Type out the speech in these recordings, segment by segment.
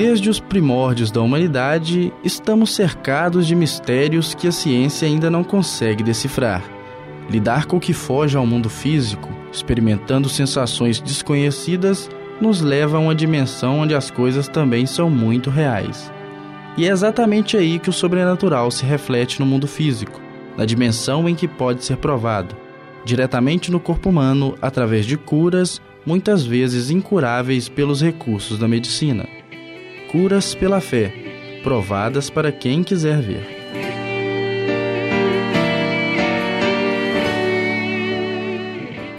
Desde os primórdios da humanidade, estamos cercados de mistérios que a ciência ainda não consegue decifrar. Lidar com o que foge ao mundo físico, experimentando sensações desconhecidas, nos leva a uma dimensão onde as coisas também são muito reais. E é exatamente aí que o sobrenatural se reflete no mundo físico, na dimensão em que pode ser provado, diretamente no corpo humano através de curas, muitas vezes incuráveis pelos recursos da medicina curas pela fé, provadas para quem quiser ver.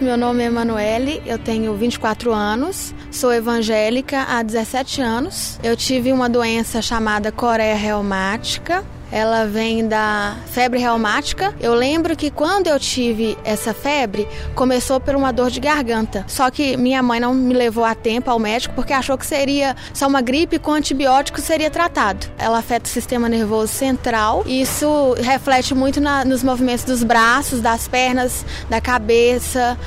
Meu nome é Emanuele, eu tenho 24 anos, sou evangélica há 17 anos. Eu tive uma doença chamada coreia reumática, ela vem da febre reumática. Eu lembro que quando eu tive essa febre, começou por uma dor de garganta. Só que minha mãe não me levou a tempo ao médico porque achou que seria só uma gripe com antibiótico seria tratado. Ela afeta o sistema nervoso central e isso reflete muito na, nos movimentos dos braços, das pernas, da cabeça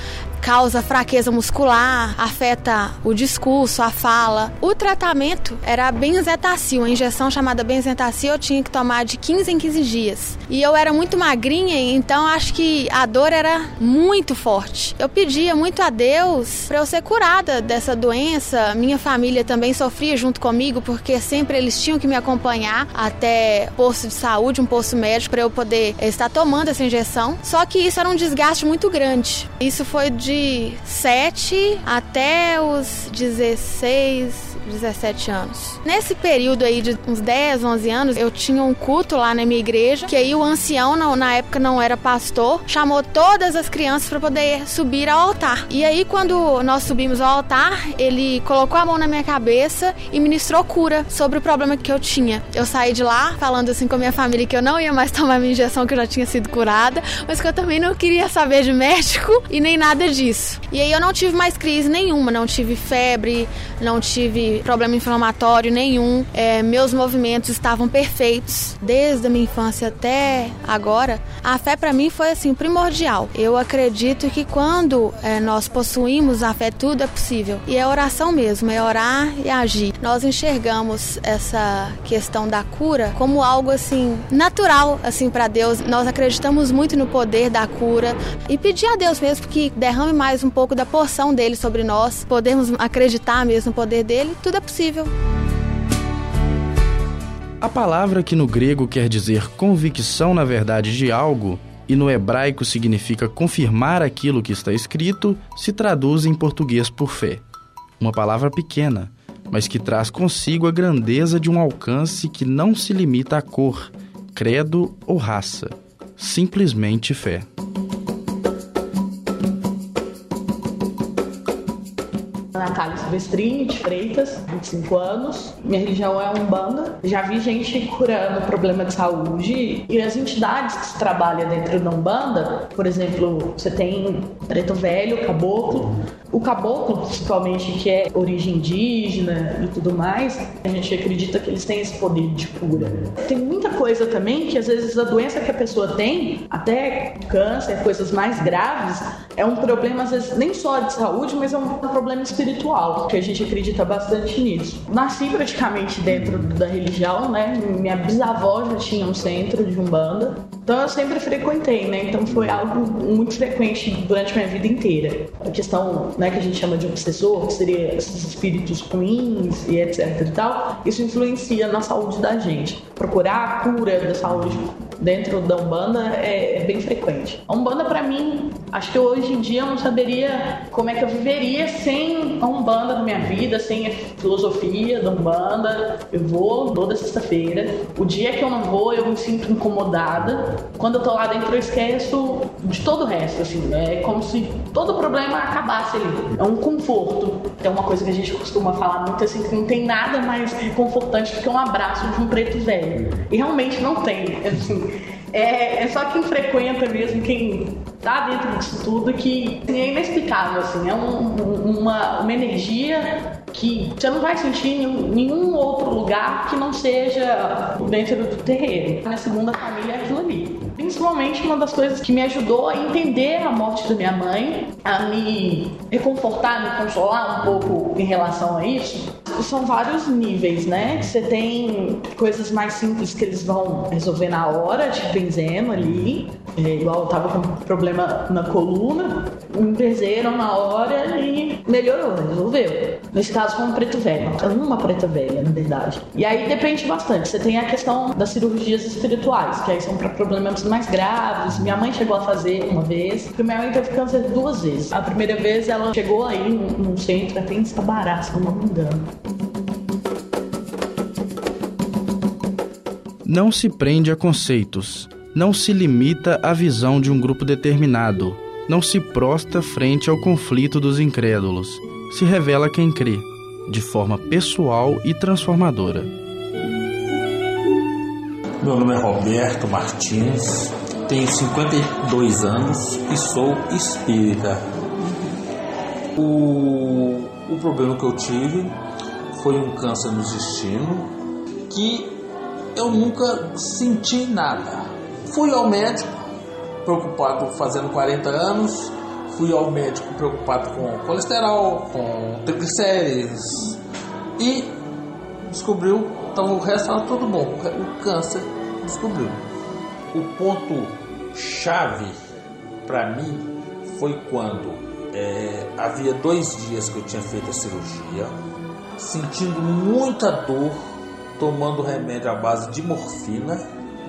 causa fraqueza muscular, afeta o discurso, a fala. O tratamento era a benzetacil, uma injeção chamada benzetacil eu tinha que tomar de 15 em 15 dias. E eu era muito magrinha, então acho que a dor era muito forte. Eu pedia muito a Deus para eu ser curada dessa doença. Minha família também sofria junto comigo, porque sempre eles tinham que me acompanhar até posto de saúde, um posto médico, para eu poder estar tomando essa injeção. Só que isso era um desgaste muito grande. Isso foi de de 7 até os 16, 17 anos. Nesse período aí de uns 10, 11 anos, eu tinha um culto lá na minha igreja, que aí o ancião, na época não era pastor, chamou todas as crianças para poder subir ao altar. E aí quando nós subimos ao altar, ele colocou a mão na minha cabeça e ministrou cura sobre o problema que eu tinha. Eu saí de lá falando assim com a minha família que eu não ia mais tomar minha injeção que eu já tinha sido curada, mas que eu também não queria saber de médico e nem nada disso. E aí eu não tive mais crise nenhuma, não tive febre, não tive problema inflamatório nenhum. É, meus movimentos estavam perfeitos desde a minha infância até agora. A fé para mim foi assim primordial. Eu acredito que quando é, nós possuímos a fé, tudo é possível. E é oração mesmo, é orar e agir. Nós enxergamos essa questão da cura como algo assim natural assim para Deus. Nós acreditamos muito no poder da cura e pedir a Deus mesmo que derrame mais um pouco da porção dele sobre nós, podemos acreditar mesmo no poder dele. Tudo é possível. A palavra que no grego quer dizer convicção na verdade de algo e no hebraico significa confirmar aquilo que está escrito, se traduz em português por fé. Uma palavra pequena, mas que traz consigo a grandeza de um alcance que não se limita à cor, credo ou raça. Simplesmente fé. Natália Silvestrini de Freitas, 25 anos. Minha religião é Umbanda. Já vi gente curando problema de saúde e as entidades que se trabalham dentro da Umbanda, por exemplo, você tem Preto Velho, Caboclo. O caboclo, principalmente, que é origem indígena e tudo mais, a gente acredita que eles têm esse poder de cura. Tem muita coisa também que às vezes a doença que a pessoa tem, até câncer, coisas mais graves, é um problema às vezes nem só de saúde, mas é um problema espiritual, que a gente acredita bastante nisso. Nasci praticamente dentro da religião, né? Minha bisavó já tinha um centro de umbanda, então eu sempre frequentei, né? Então foi algo muito frequente durante minha vida inteira. A questão né, que a gente chama de obsessor, que seria esses espíritos ruins e etc e tal, isso influencia na saúde da gente. Procurar a cura da saúde dentro da Umbanda é, é bem frequente. A Umbanda, para mim, acho que hoje em dia eu não saberia como é que eu viveria sem a Umbanda na minha vida, sem a filosofia da Umbanda. Eu vou toda sexta-feira. O dia que eu não vou, eu me sinto incomodada. Quando eu tô lá dentro, eu esqueço de todo o resto, assim. É como se todo o problema acabasse ali. É um conforto. É uma coisa que a gente costuma falar muito assim, que não tem nada mais reconfortante do que um abraço de um preto velho. E realmente não tem. Assim, é, é só quem frequenta mesmo, quem tá dentro disso tudo, que é inexplicável, assim. É um, uma, uma energia que você não vai sentir em nenhum outro lugar que não seja dentro do terreiro. Minha segunda família é aquilo ali. Principalmente uma das coisas que me ajudou a entender a morte da minha mãe, a me reconfortar, me consolar um pouco em relação a isso, são vários níveis, né? Você tem coisas mais simples que eles vão resolver na hora, tipo benzeno ali. É, igual eu tava com problema na coluna, me benzeram na hora e melhorou, resolveu. Nesse caso foi um preto velho, uma preta velha, na verdade. E aí depende bastante. Você tem a questão das cirurgias espirituais, que aí são para problemas mais graves. Minha mãe chegou a fazer uma vez, minha mãe teve câncer duas vezes. A primeira vez ela chegou aí num centro até em Estabará, se não me engano. Não se prende a conceitos, não se limita à visão de um grupo determinado, não se prosta frente ao conflito dos incrédulos, se revela quem crê, de forma pessoal e transformadora. Meu nome é Roberto Martins, tenho 52 anos e sou espírita. O, o problema que eu tive foi um câncer no intestino que eu nunca senti nada. Fui ao médico, preocupado fazendo 40 anos, fui ao médico preocupado com colesterol, com triglicérides e descobriu, então o resto estava tudo bom, o câncer descobriu. O ponto chave para mim foi quando é, havia dois dias que eu tinha feito a cirurgia, sentindo muita dor, tomando remédio à base de morfina,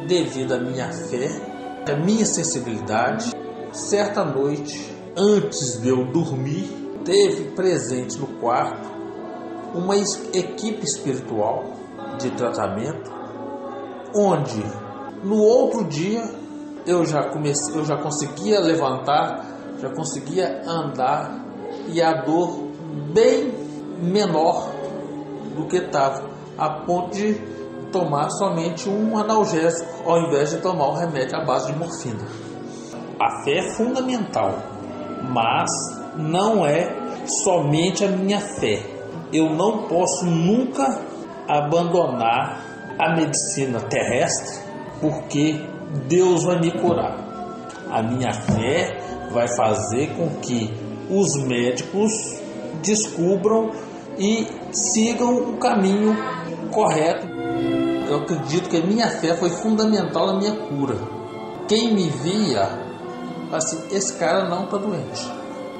devido à minha fé, à minha sensibilidade. Certa noite, antes de eu dormir, teve presente no quarto uma equipe espiritual de tratamento, onde no outro dia eu já comecei, eu já conseguia levantar já conseguia andar e a dor bem menor do que estava, a ponto de tomar somente um analgésico ao invés de tomar o remédio à base de morfina. A fé é fundamental, mas não é somente a minha fé. Eu não posso nunca abandonar a medicina terrestre porque Deus vai me curar. A minha fé vai fazer com que os médicos descubram e sigam o caminho correto. Eu acredito que a minha fé foi fundamental na minha cura. Quem me via, assim, esse cara não está doente.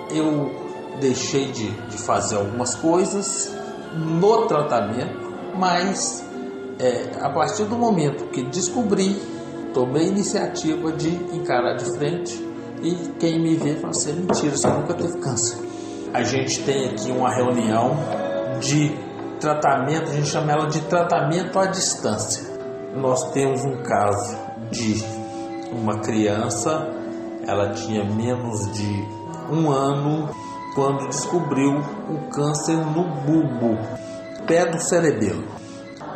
Eu deixei de, de fazer algumas coisas no tratamento, mas é, a partir do momento que descobri, tomei a iniciativa de encarar de frente e quem me vê fala assim, é mentira, você nunca teve câncer. A gente tem aqui uma reunião de tratamento, a gente chama ela de tratamento à distância. Nós temos um caso de uma criança, ela tinha menos de um ano quando descobriu o câncer no bulbo, pé do cerebelo.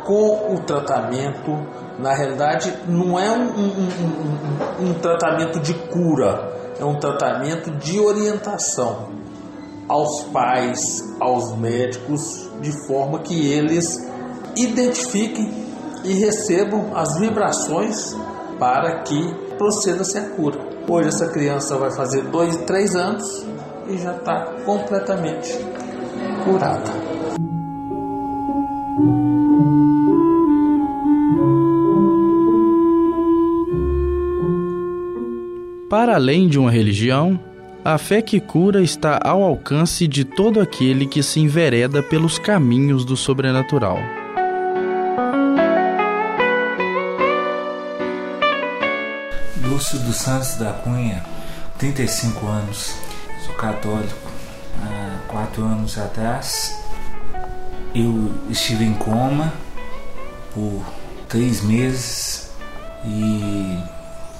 Com o tratamento, na realidade, não é um, um, um, um tratamento de cura, é um tratamento de orientação aos pais, aos médicos, de forma que eles identifiquem e recebam as vibrações para que proceda-se a cura. Hoje essa criança vai fazer dois, três anos e já está completamente curada. Para além de uma religião, a fé que cura está ao alcance de todo aquele que se envereda pelos caminhos do sobrenatural. Lúcio dos Santos da Cunha, 35 anos, sou católico. Há quatro anos atrás, eu estive em coma por três meses e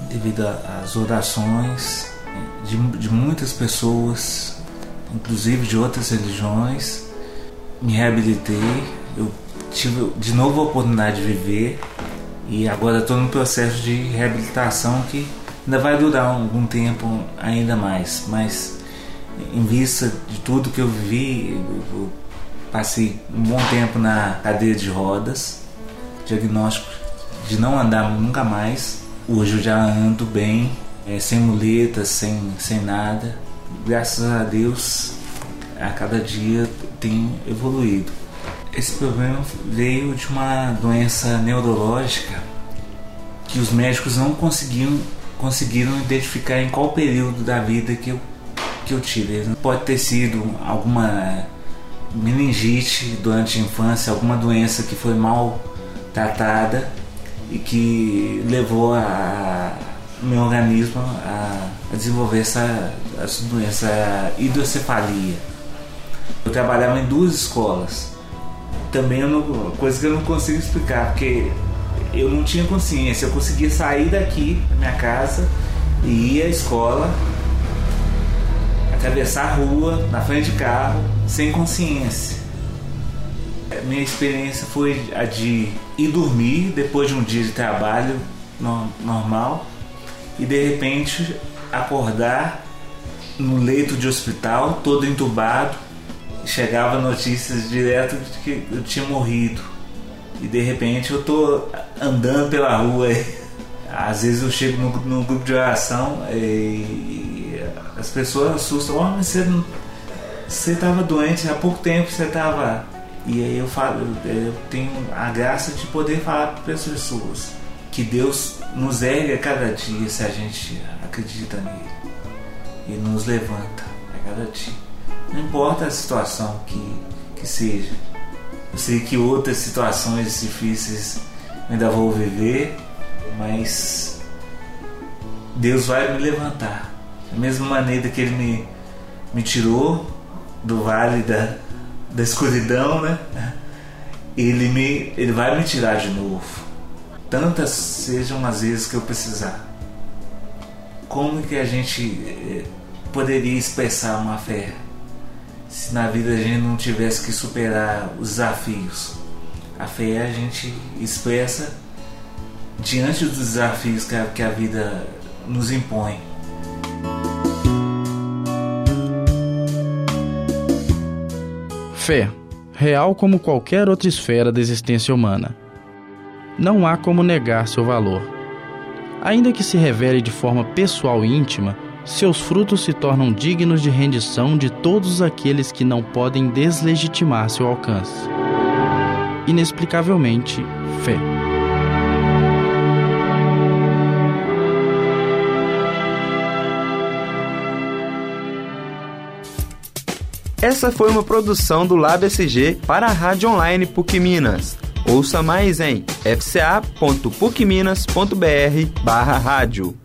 devido às orações de, de muitas pessoas, inclusive de outras religiões. Me reabilitei, eu tive de novo a oportunidade de viver. E agora estou no processo de reabilitação que ainda vai durar algum tempo ainda mais, mas em vista de tudo que eu vivi, eu passei um bom tempo na cadeira de rodas, diagnóstico de não andar nunca mais. Hoje eu já ando bem, é, sem muletas, sem, sem nada. Graças a Deus, a cada dia tem evoluído. Esse problema veio de uma doença neurológica que os médicos não conseguiam conseguiram identificar em qual período da vida que eu, que eu tive. Pode ter sido alguma meningite durante a infância, alguma doença que foi mal tratada e que levou a, meu organismo a, a desenvolver essa, essa doença, hidrocefalia. Eu trabalhava em duas escolas. Também uma coisa que eu não consigo explicar, porque eu não tinha consciência. Eu conseguia sair daqui da minha casa e ir à escola, atravessar a rua, na frente de carro, sem consciência. Minha experiência foi a de ir dormir depois de um dia de trabalho normal e de repente acordar no leito de hospital, todo entubado, e chegava notícias direto de que eu tinha morrido. E de repente eu tô andando pela rua. Às vezes eu chego no, no grupo de oração e, as pessoas assustam, oh, mas você. Você estava doente há pouco tempo, você estava. E aí eu falo, eu tenho a graça de poder falar para as pessoas que Deus nos ergue a cada dia se a gente acredita nele e nos levanta a cada dia. Não importa a situação que, que seja. Eu sei que outras situações difíceis ainda vou viver, mas Deus vai me levantar. Da mesma maneira que Ele me, me tirou do vale da, da escuridão, né? Ele, me, ele vai me tirar de novo tantas sejam as vezes que eu precisar. Como que a gente eh, poderia expressar uma fé se na vida a gente não tivesse que superar os desafios? A fé a gente expressa diante dos desafios que a, que a vida nos impõe. Fé, real como qualquer outra esfera da existência humana não há como negar seu valor. Ainda que se revele de forma pessoal e íntima, seus frutos se tornam dignos de rendição de todos aqueles que não podem deslegitimar seu alcance. Inexplicavelmente, fé. Essa foi uma produção do Lab SG para a Rádio Online PUC Minas. Ouça mais em fca.pucminas.br barra rádio.